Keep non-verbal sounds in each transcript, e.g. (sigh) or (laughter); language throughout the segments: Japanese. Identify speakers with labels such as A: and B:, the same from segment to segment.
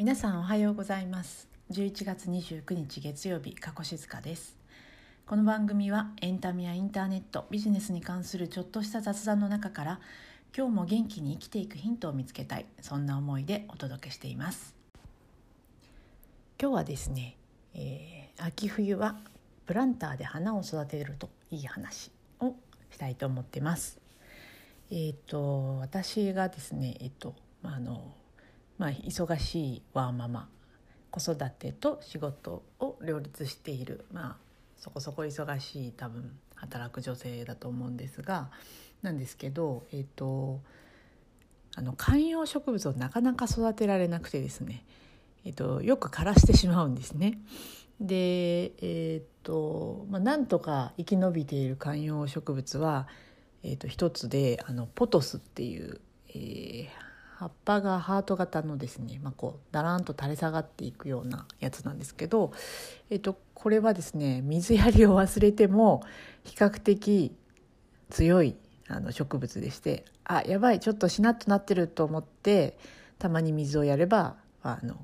A: 皆さんおはようございます。11月29日月曜日加古静香です。この番組はエンタメやインターネットビジネスに関するちょっとした雑談の中から今日も元気に生きていくヒントを見つけたいそんな思いでお届けしています。今日はですね、えー、秋冬はプランターで花を育てるといい話をしたいと思ってます。えっ、ー、と私がですねえっ、ー、とあのまあ、忙しいワーママ子育てと仕事を両立している、まあ、そこそこ忙しい多分働く女性だと思うんですが。なんですけど、えーと、あの観葉植物をなかなか育てられなくてですね、えーと、よく枯らしてしまうんですね。で、えーとまあ、なんとか生き延びている観葉植物は、えー、と一つであのポトスっていう、えー、葉っぱがハート型のですね、まあ、こうだらんと垂れ下がっていくようなやつなんですけど、えっと、これはですね水やりを忘れても比較的強いあの植物でしてあやばいちょっとしなっとなってると思ってたまに水をやればあの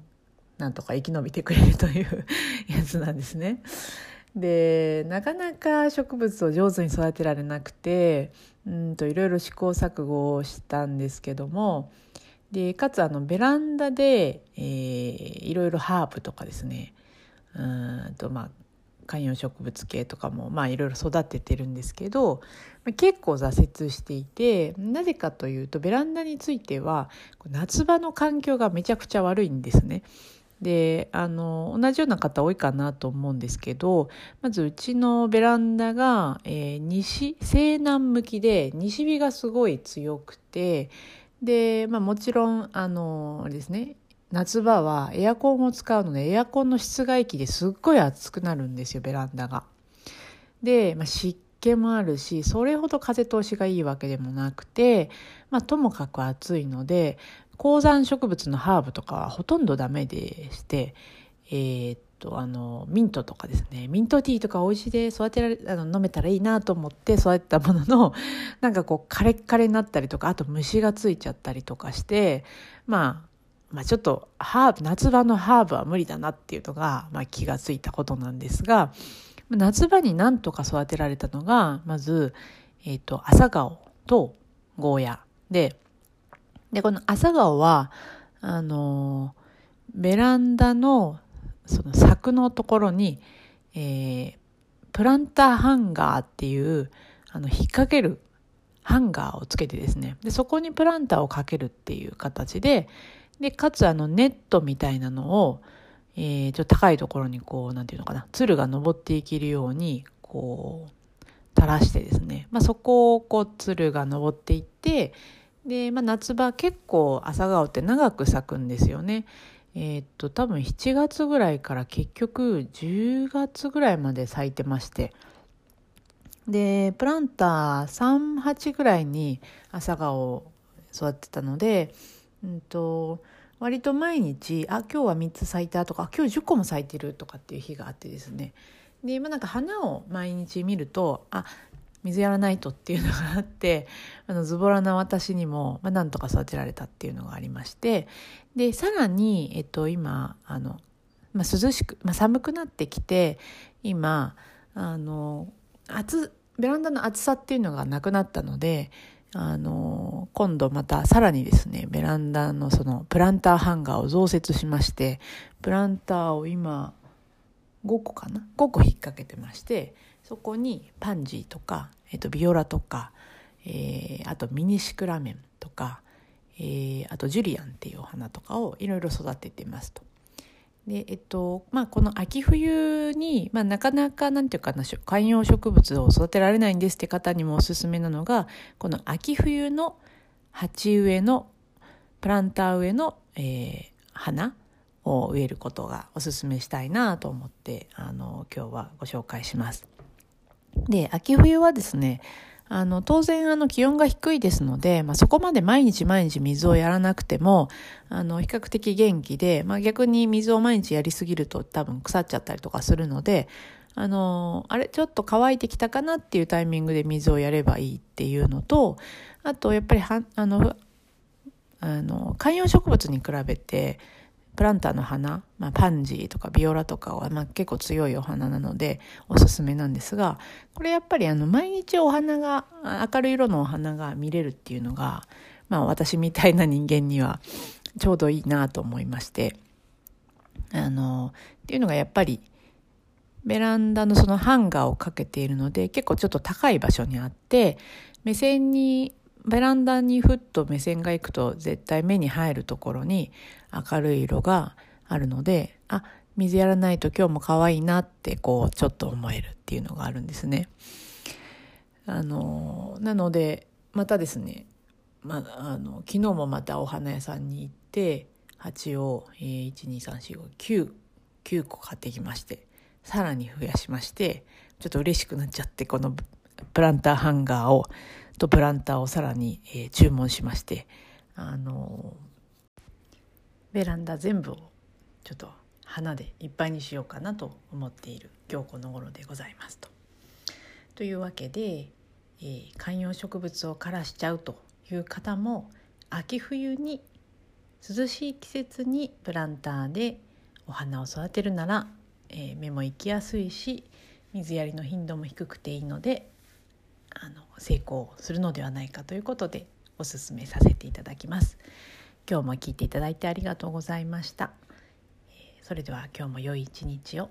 A: なんとか生き延びてくれるという (laughs) やつなんですね。でなかなか植物を上手に育てられなくてうんといろいろ試行錯誤をしたんですけどもでかつあのベランダで、えー、いろいろハーブとかですねうんとまあ観葉植物系とかもまあいろいろ育ててるんですけど結構挫折していてなぜかというとベランダについては夏場の環境がめちゃくちゃ悪いんですね。であの同じような方多いかなと思うんですけどまずうちのベランダが、えー、西西南向きで西日がすごい強くてで、まあ、もちろんあのですね夏場はエアコンを使うのでエアコンの室外機ですっごい暑くなるんですよベランダが。で、まあ、湿気もあるしそれほど風通しがいいわけでもなくて、まあ、ともかく暑いので高山植物のハーブとかはほとんどダメでしてえー、とあのミントとかですね。ミントティーとか美味しいで育てられあの飲めたらいいなと思って育てたものの (laughs) なんかこうカレッカレになったりとかあと虫がついちゃったりとかして、まあ、まあちょっとハーブ夏場のハーブは無理だなっていうのが、まあ、気がついたことなんですが夏場になんとか育てられたのがまず、えーと、朝顔とゴーヤででこの朝顔はあのベランダのその柵のところに、えー、プランターハンガーっていうあの引っ掛けるハンガーをつけてですねでそこにプランターをかけるっていう形ででかつあのネットみたいなのを、えー、ちょっと高いところにこうなんていうのかなつるが登っていけるようにこう垂らしてですね、まあ、そこをこうつるが登っていってで、まあ、夏場結構朝顔って長く咲くんですよね。えー、っと多分7月ぐらいから結局10月ぐらいまで咲いてまして。でプランター38ぐらいに朝顔を育てたので、うんと、割と毎日あ今日は3つ咲いたとか今日10個も咲いてるとかっていう日があってですね。で今なんか花を毎日見るとあ水やらないとっていうのがあって (laughs) あのズボラな私にも、まあ、なんとか育てられたっていうのがありましてでさらに、えっと、今あの、まあ、涼しく、まあ、寒くなってきて今あの暑ベランダの暑さっていうのがなくなったのであの今度またさらにですねベランダのそのプランターハンガーを増設しましてプランターを今5個かな？5個引っ掛けてましてそこにパンジーとか、えー、とビオラとか、えー、あとミニシクラメンとか、えー、あとジュリアンっていうお花とかをいろいろ育ててますと。でえっとまあ、この秋冬に、まあ、なかなかなんていうかな観葉植物を育てられないんですって方にもおすすめなのがこの秋冬の鉢植えのプランター植えの、えー、花を植えることがおすすめしたいなと思ってあの今日はご紹介します。で、秋冬はですね、あの、当然、あの、気温が低いですので、まあ、そこまで毎日毎日水をやらなくても、あの、比較的元気で、まあ、逆に水を毎日やりすぎると多分腐っちゃったりとかするので、あの、あれ、ちょっと乾いてきたかなっていうタイミングで水をやればいいっていうのと、あと、やっぱりは、あの、あの、観葉植物に比べて、プランターの花、まあ、パンジーとかビオラとかは、まあ、結構強いお花なのでおすすめなんですがこれやっぱりあの毎日お花が明るい色のお花が見れるっていうのが、まあ、私みたいな人間にはちょうどいいなと思いましてあのっていうのがやっぱりベランダのそのハンガーをかけているので結構ちょっと高い場所にあって目線にベランダにふっと目線が行くと絶対目に入るところに明るい色があるのであ水やらないと今日も可愛いなってこうちょっと思えるっていうのがあるんですね。あのなのでまたですね、まあの昨日もまたお花屋さんに行って鉢を、えー、12345 9個買ってきましてさらに増やしましてちょっと嬉しくなっちゃってこのプランターハンガーをとプランターをさらに、えー、注文しましてあのベランダ全部をちょっと花でいっぱいにしようかなと思っている今日この頃でございますと。というわけで、えー、観葉植物を枯らしちゃうという方も秋冬に涼しい季節にプランターでお花を育てるなら、えー、目も行きやすいし水やりの頻度も低くていいのであの成功するのではないかということでおすすめさせていただきます。今日も聞いていただいてありがとうございました。それでは今日も良い一日を。